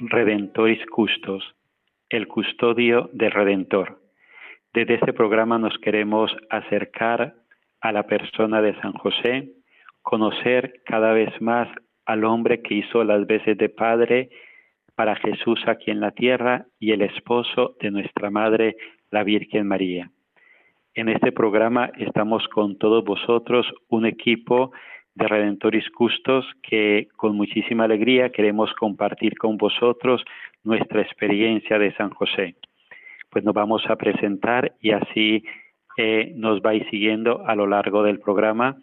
Redentoris Custos, el custodio del Redentor. Desde este programa nos queremos acercar a la persona de San José, conocer cada vez más al hombre que hizo las veces de Padre para Jesús aquí en la tierra y el esposo de nuestra Madre, la Virgen María. En este programa estamos con todos vosotros, un equipo de Redentoris Custos que con muchísima alegría queremos compartir con vosotros nuestra experiencia de San José. Pues nos vamos a presentar y así eh, nos vais siguiendo a lo largo del programa.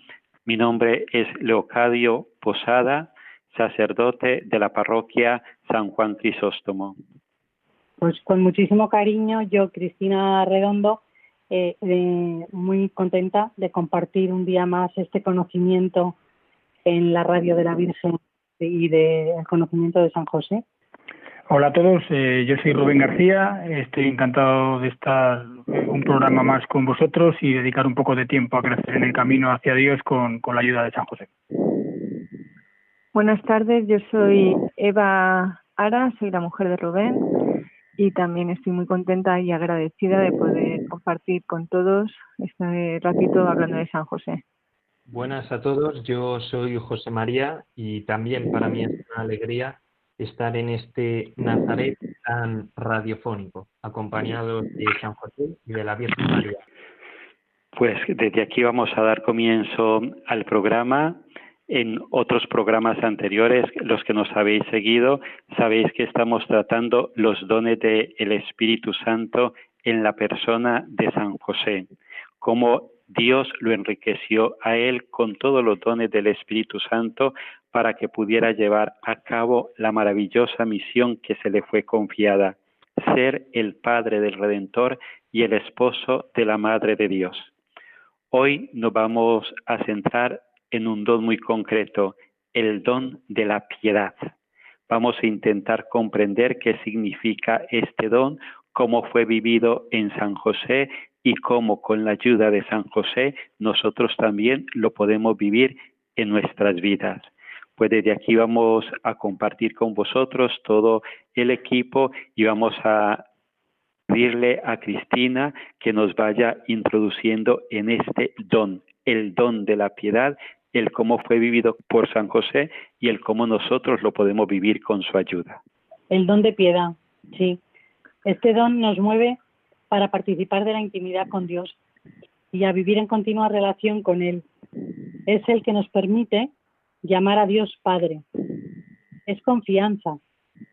Mi nombre es Leocadio Posada, sacerdote de la parroquia San Juan Crisóstomo. Pues con muchísimo cariño, yo, Cristina Redondo, eh, eh, muy contenta de compartir un día más este conocimiento en la radio de la Virgen y del conocimiento de San José. Hola a todos, eh, yo soy Rubén García, estoy encantado de estar eh, un programa más con vosotros y dedicar un poco de tiempo a crecer en el camino hacia Dios con, con la ayuda de San José. Buenas tardes, yo soy Eva Ara, soy la mujer de Rubén y también estoy muy contenta y agradecida de poder compartir con todos este ratito hablando de San José. Buenas a todos, yo soy José María y también para mí es una alegría estar en este Nazaret tan radiofónico, acompañado de San José y de la Virgen María. Pues desde aquí vamos a dar comienzo al programa. En otros programas anteriores, los que nos habéis seguido, sabéis que estamos tratando los dones del Espíritu Santo en la persona de San José, cómo Dios lo enriqueció a él con todos los dones del Espíritu Santo para que pudiera llevar a cabo la maravillosa misión que se le fue confiada, ser el Padre del Redentor y el esposo de la Madre de Dios. Hoy nos vamos a centrar en un don muy concreto, el don de la piedad. Vamos a intentar comprender qué significa este don, cómo fue vivido en San José y cómo con la ayuda de San José nosotros también lo podemos vivir en nuestras vidas. Pues desde aquí vamos a compartir con vosotros todo el equipo y vamos a pedirle a Cristina que nos vaya introduciendo en este don, el don de la piedad, el cómo fue vivido por San José y el cómo nosotros lo podemos vivir con su ayuda. El don de piedad, sí. Este don nos mueve para participar de la intimidad con Dios y a vivir en continua relación con Él. Es el que nos permite llamar a Dios Padre. Es confianza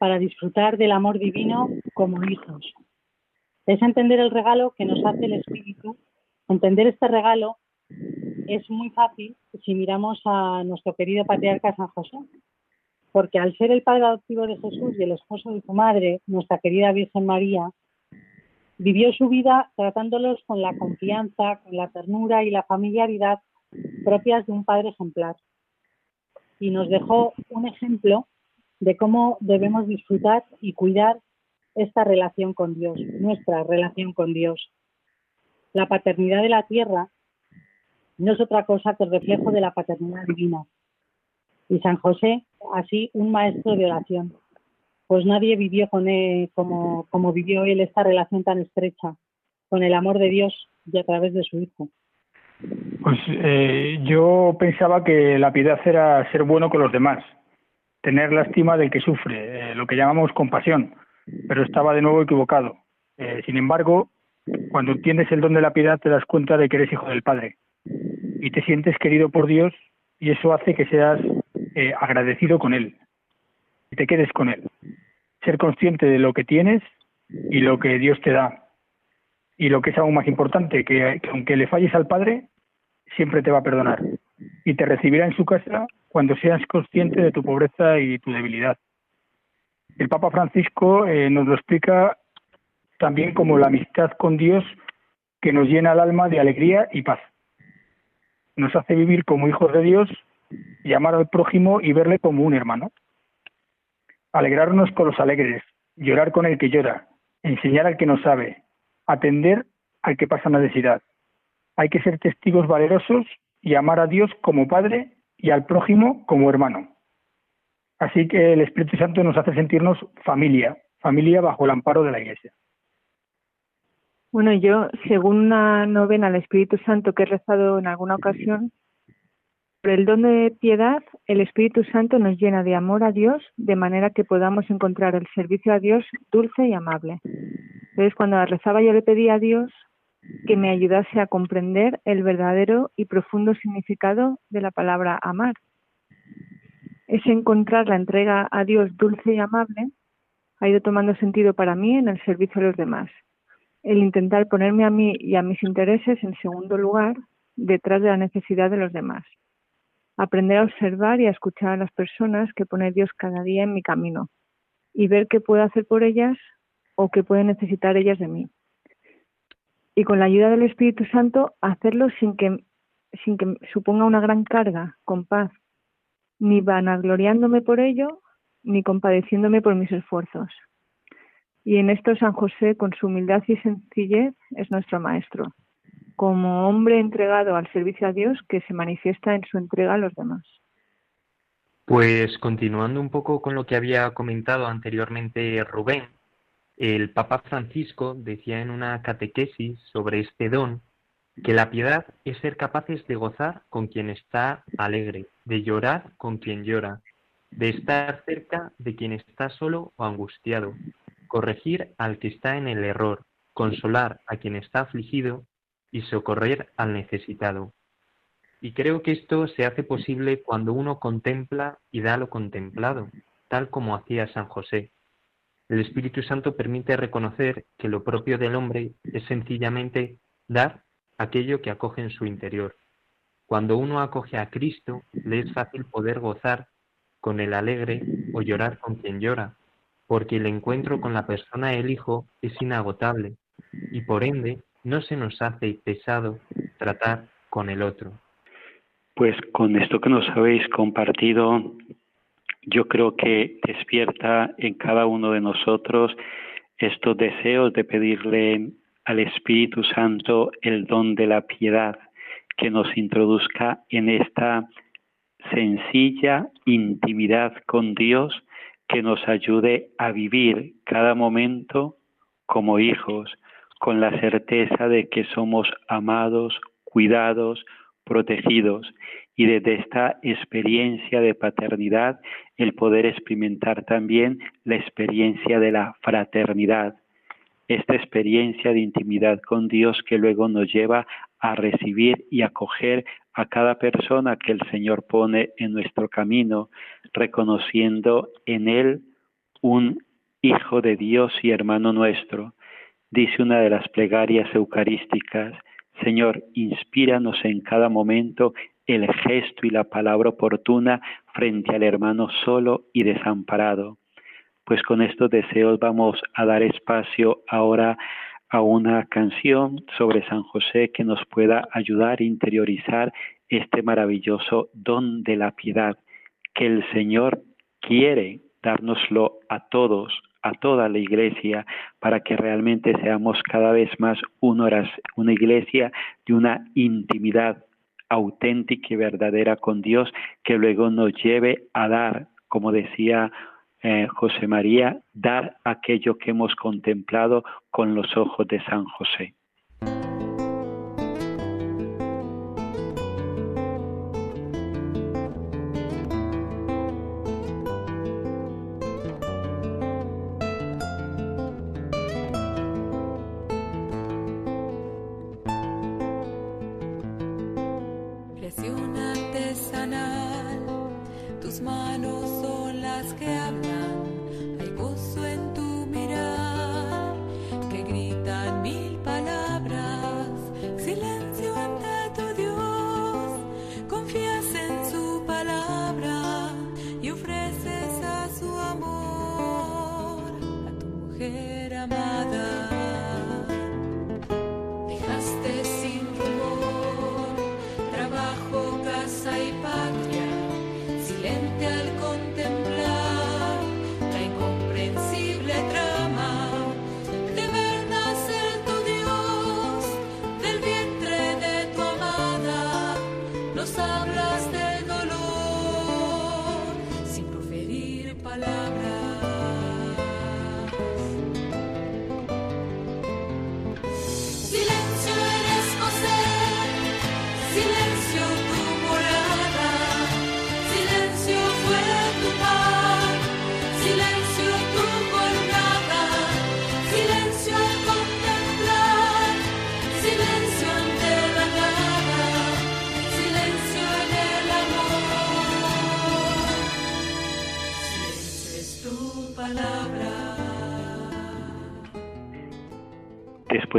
para disfrutar del amor divino como hijos. Es entender el regalo que nos hace el Espíritu. Entender este regalo es muy fácil si miramos a nuestro querido patriarca San José, porque al ser el padre adoptivo de Jesús y el esposo de su madre, nuestra querida Virgen María, Vivió su vida tratándolos con la confianza, con la ternura y la familiaridad propias de un padre ejemplar. Y nos dejó un ejemplo de cómo debemos disfrutar y cuidar esta relación con Dios, nuestra relación con Dios. La paternidad de la tierra no es otra cosa que el reflejo de la paternidad divina. Y San José, así, un maestro de oración. Pues nadie vivió con él como, como vivió él esta relación tan estrecha, con el amor de Dios y a través de su Hijo. Pues eh, yo pensaba que la piedad era ser bueno con los demás, tener lástima del que sufre, eh, lo que llamamos compasión, pero estaba de nuevo equivocado. Eh, sin embargo, cuando entiendes el don de la piedad te das cuenta de que eres hijo del Padre y te sientes querido por Dios y eso hace que seas eh, agradecido con Él y te quedes con Él. Ser consciente de lo que tienes y lo que Dios te da. Y lo que es aún más importante, que, que aunque le falles al Padre, siempre te va a perdonar y te recibirá en su casa cuando seas consciente de tu pobreza y tu debilidad. El Papa Francisco eh, nos lo explica también como la amistad con Dios que nos llena el alma de alegría y paz. Nos hace vivir como hijos de Dios y amar al prójimo y verle como un hermano. Alegrarnos con los alegres, llorar con el que llora, enseñar al que no sabe, atender al que pasa necesidad. Hay que ser testigos valerosos y amar a Dios como Padre y al prójimo como hermano. Así que el Espíritu Santo nos hace sentirnos familia, familia bajo el amparo de la Iglesia. Bueno, yo, según una novena al Espíritu Santo que he rezado en alguna ocasión, por el don de piedad, el Espíritu Santo nos llena de amor a Dios, de manera que podamos encontrar el servicio a Dios dulce y amable. Entonces, cuando la rezaba, yo le pedí a Dios que me ayudase a comprender el verdadero y profundo significado de la palabra amar ese encontrar la entrega a Dios dulce y amable ha ido tomando sentido para mí en el servicio a los demás. El intentar ponerme a mí y a mis intereses en segundo lugar detrás de la necesidad de los demás. Aprender a observar y a escuchar a las personas que pone Dios cada día en mi camino y ver qué puedo hacer por ellas o qué pueden necesitar ellas de mí. Y con la ayuda del Espíritu Santo hacerlo sin que, sin que suponga una gran carga, con paz, ni vanagloriándome por ello, ni compadeciéndome por mis esfuerzos. Y en esto San José, con su humildad y sencillez, es nuestro maestro, como hombre entregado al servicio a Dios que se manifiesta en su entrega a los demás. Pues continuando un poco con lo que había comentado anteriormente Rubén, el Papa Francisco decía en una catequesis sobre este don que la piedad es ser capaces de gozar con quien está alegre, de llorar con quien llora, de estar cerca de quien está solo o angustiado, corregir al que está en el error, consolar a quien está afligido y socorrer al necesitado. Y creo que esto se hace posible cuando uno contempla y da lo contemplado, tal como hacía San José. El Espíritu Santo permite reconocer que lo propio del hombre es sencillamente dar aquello que acoge en su interior. Cuando uno acoge a Cristo, le es fácil poder gozar con el alegre o llorar con quien llora, porque el encuentro con la persona el Hijo es inagotable y por ende no se nos hace pesado tratar con el otro. Pues con esto que nos habéis compartido, yo creo que despierta en cada uno de nosotros estos deseos de pedirle al Espíritu Santo el don de la piedad, que nos introduzca en esta sencilla intimidad con Dios, que nos ayude a vivir cada momento como hijos, con la certeza de que somos amados, cuidados, protegidos y desde esta experiencia de paternidad el poder experimentar también la experiencia de la fraternidad, esta experiencia de intimidad con Dios que luego nos lleva a recibir y acoger a cada persona que el Señor pone en nuestro camino, reconociendo en Él un Hijo de Dios y hermano nuestro. Dice una de las plegarias eucarísticas, Señor, inspíranos en cada momento el gesto y la palabra oportuna frente al hermano solo y desamparado pues con estos deseos vamos a dar espacio ahora a una canción sobre San José que nos pueda ayudar a interiorizar este maravilloso don de la piedad que el Señor quiere dárnoslo a todos, a toda la iglesia, para que realmente seamos cada vez más una, iglesia de una intimidad auténtica y verdadera con Dios que luego nos lleve a dar, como decía eh, José María, dar aquello que hemos contemplado con los ojos de San José.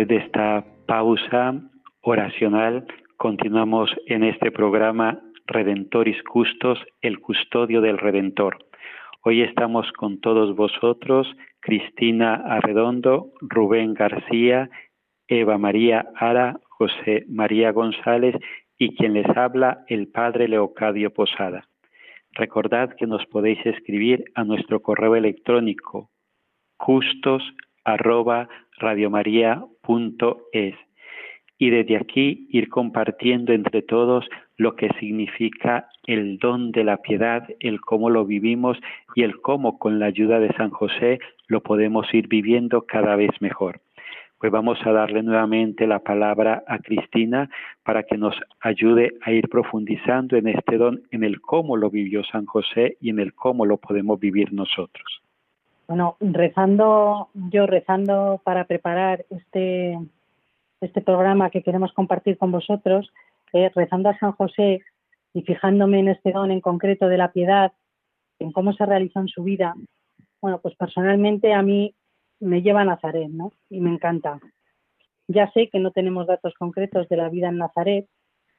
De esta pausa oracional, continuamos en este programa Redentoris Custos, el custodio del Redentor. Hoy estamos con todos vosotros, Cristina Arredondo, Rubén García, Eva María Ara, José María González y quien les habla, el Padre Leocadio Posada. Recordad que nos podéis escribir a nuestro correo electrónico custos radiomaria.es y desde aquí ir compartiendo entre todos lo que significa el don de la piedad, el cómo lo vivimos y el cómo con la ayuda de San José lo podemos ir viviendo cada vez mejor. Pues vamos a darle nuevamente la palabra a Cristina para que nos ayude a ir profundizando en este don, en el cómo lo vivió San José y en el cómo lo podemos vivir nosotros. Bueno, rezando, yo rezando para preparar este, este programa que queremos compartir con vosotros, eh, rezando a San José y fijándome en este don en concreto de la piedad, en cómo se realizó en su vida, bueno, pues personalmente a mí me lleva a Nazaret, ¿no? Y me encanta. Ya sé que no tenemos datos concretos de la vida en Nazaret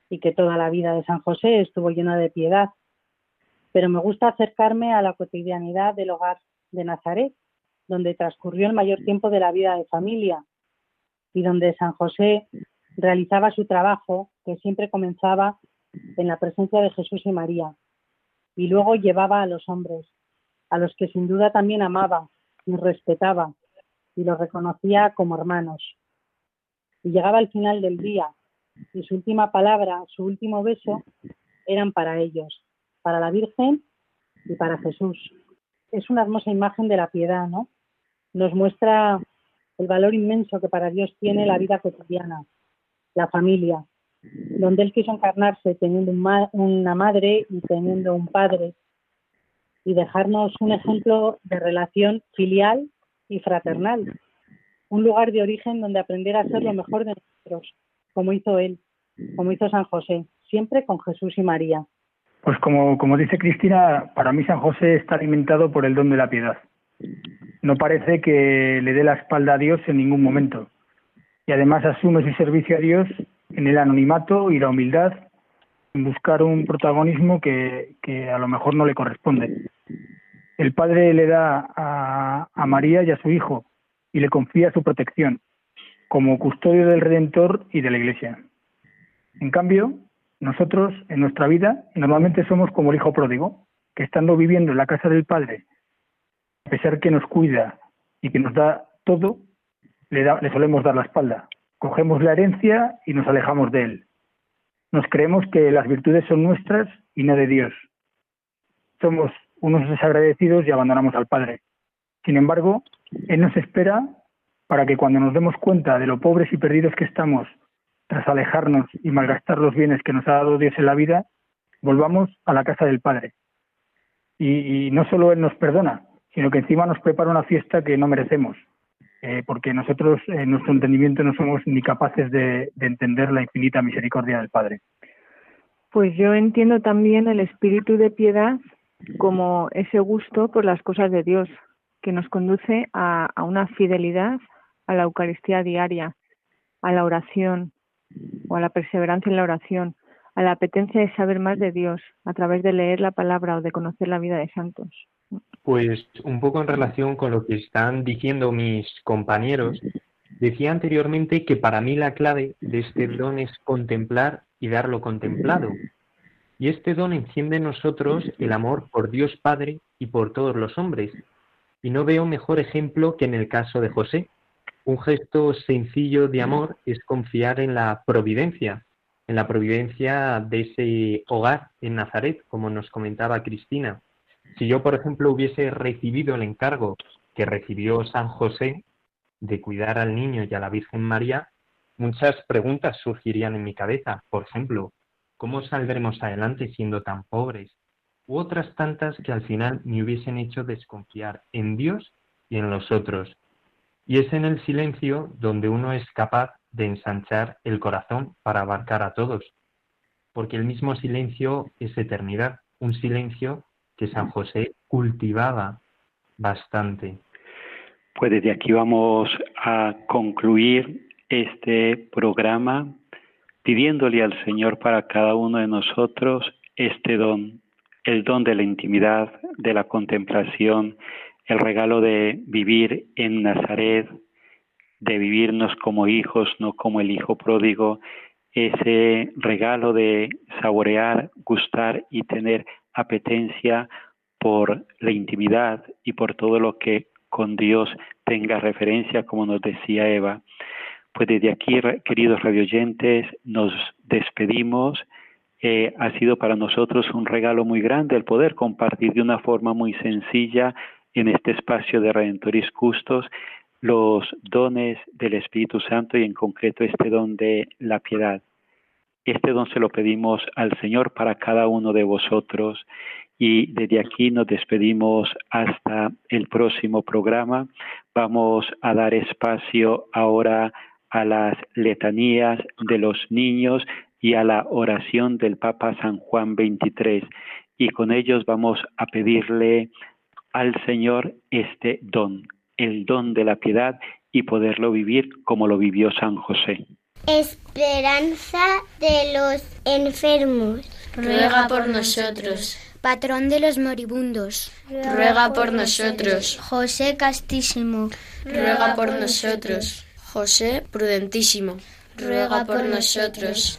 y que toda la vida de San José estuvo llena de piedad, pero me gusta acercarme a la cotidianidad del hogar de Nazaret, donde transcurrió el mayor tiempo de la vida de familia y donde San José realizaba su trabajo, que siempre comenzaba en la presencia de Jesús y María, y luego llevaba a los hombres, a los que sin duda también amaba y respetaba y los reconocía como hermanos. Y llegaba al final del día y su última palabra, su último beso, eran para ellos, para la Virgen y para Jesús es una hermosa imagen de la piedad, ¿no? Nos muestra el valor inmenso que para Dios tiene la vida cotidiana, la familia, donde Él quiso encarnarse teniendo una madre y teniendo un padre y dejarnos un ejemplo de relación filial y fraternal, un lugar de origen donde aprender a ser lo mejor de nosotros, como hizo Él, como hizo San José, siempre con Jesús y María. Pues como, como dice Cristina, para mí San José está alimentado por el don de la piedad. No parece que le dé la espalda a Dios en ningún momento. Y además asume su servicio a Dios en el anonimato y la humildad, en buscar un protagonismo que, que a lo mejor no le corresponde. El Padre le da a, a María y a su Hijo y le confía su protección, como custodio del Redentor y de la Iglesia. En cambio, nosotros en nuestra vida normalmente somos como el hijo pródigo, que estando viviendo en la casa del Padre, a pesar que nos cuida y que nos da todo, le, le solemos dar la espalda. Cogemos la herencia y nos alejamos de él. Nos creemos que las virtudes son nuestras y no de Dios. Somos unos desagradecidos y abandonamos al Padre. Sin embargo, Él nos espera para que cuando nos demos cuenta de lo pobres y perdidos que estamos tras alejarnos y malgastar los bienes que nos ha dado Dios en la vida, volvamos a la casa del Padre. Y, no solo Él nos perdona, sino que encima nos prepara una fiesta que no merecemos, eh, porque nosotros en nuestro entendimiento no somos ni capaces de, de entender la infinita misericordia del Padre. Pues yo entiendo también el espíritu de piedad como ese gusto por las cosas de Dios, que nos conduce a, una fidelidad a la Eucaristía diaria, a la oración o a la perseverancia en la oración, a la apetencia de saber más de Dios a través de leer la palabra o de conocer la vida de santos. Pues un poco en relación con lo que están diciendo mis compañeros, decía anteriormente que para mí la clave de este don es contemplar y dar lo contemplado. Y este don enciende en nosotros el amor por Dios Padre y por todos los hombres. Y no veo mejor ejemplo que en el caso de José. Un gesto sencillo de amor es confiar en la providencia, en la providencia de ese hogar en Nazaret, como nos comentaba Cristina. Si yo, por ejemplo, hubiese recibido el encargo que recibió San José de cuidar al niño y a la Virgen María, muchas preguntas surgirían en mi cabeza. Por ejemplo, ¿cómo saldremos adelante siendo tan pobres? U otras tantas que al final me hubiesen hecho desconfiar en Dios y en los otros. Y es en el silencio donde uno es capaz de ensanchar el corazón para abarcar a todos, porque el mismo silencio es eternidad, un silencio que San José cultivaba bastante. Pues desde aquí vamos a concluir este programa pidiéndole al Señor para cada uno de nosotros este don, el don de la intimidad, de la contemplación, el regalo de vivir en Nazaret, de vivirnos como hijos, no como el hijo pródigo, ese regalo de saborear, gustar y tener apetencia por la intimidad y por todo lo que con Dios tenga referencia, como nos decía Eva. Pues desde aquí, queridos radioyentes, nos despedimos. Eh, ha sido para nosotros un regalo muy grande el poder compartir de una forma muy sencilla en este espacio de Redentoris Custos los dones del Espíritu Santo y en concreto este don de la piedad. Este don se lo pedimos al Señor para cada uno de vosotros y desde aquí nos despedimos hasta el próximo programa. Vamos a dar espacio ahora a las letanías de los niños y a la oración del Papa San Juan XXIII. Y con ellos vamos a pedirle al Señor este don, el don de la piedad y poderlo vivir como lo vivió San José. Esperanza de los enfermos. Ruega por nosotros. Patrón de los moribundos. Ruega por nosotros. José Castísimo. Ruega por nosotros. José prudentísimo, ruega por nosotros.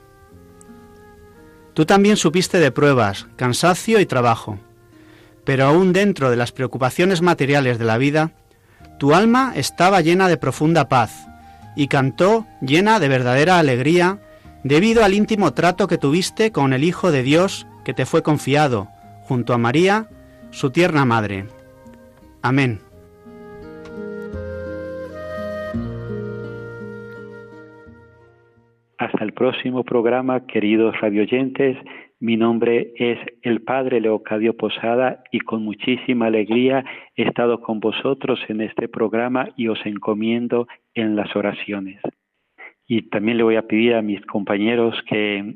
Tú también supiste de pruebas, cansancio y trabajo, pero aún dentro de las preocupaciones materiales de la vida, tu alma estaba llena de profunda paz y cantó llena de verdadera alegría debido al íntimo trato que tuviste con el Hijo de Dios que te fue confiado, junto a María, su tierna madre. Amén. Hasta el próximo programa, queridos radioyentes. Mi nombre es el Padre Leocadio Posada y con muchísima alegría he estado con vosotros en este programa y os encomiendo en las oraciones. Y también le voy a pedir a mis compañeros que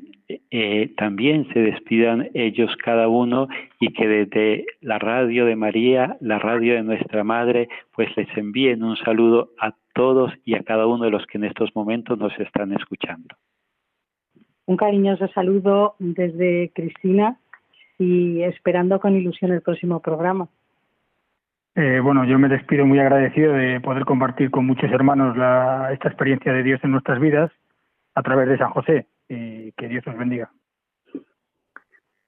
eh, también se despidan ellos cada uno y que desde la radio de María, la radio de nuestra Madre, pues les envíen un saludo a todos y a cada uno de los que en estos momentos nos están escuchando. Un cariñoso saludo desde Cristina y esperando con ilusión el próximo programa. Eh, bueno, yo me despido muy agradecido de poder compartir con muchos hermanos la, esta experiencia de Dios en nuestras vidas a través de San José y que Dios os bendiga.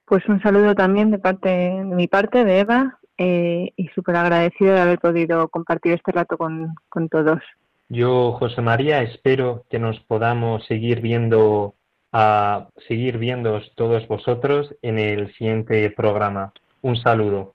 Pues un saludo también de parte de mi parte, de Eva, eh, y súper agradecido de haber podido compartir este rato con, con todos. Yo, José María, espero que nos podamos seguir viendo a seguir viendo todos vosotros en el siguiente programa. Un saludo.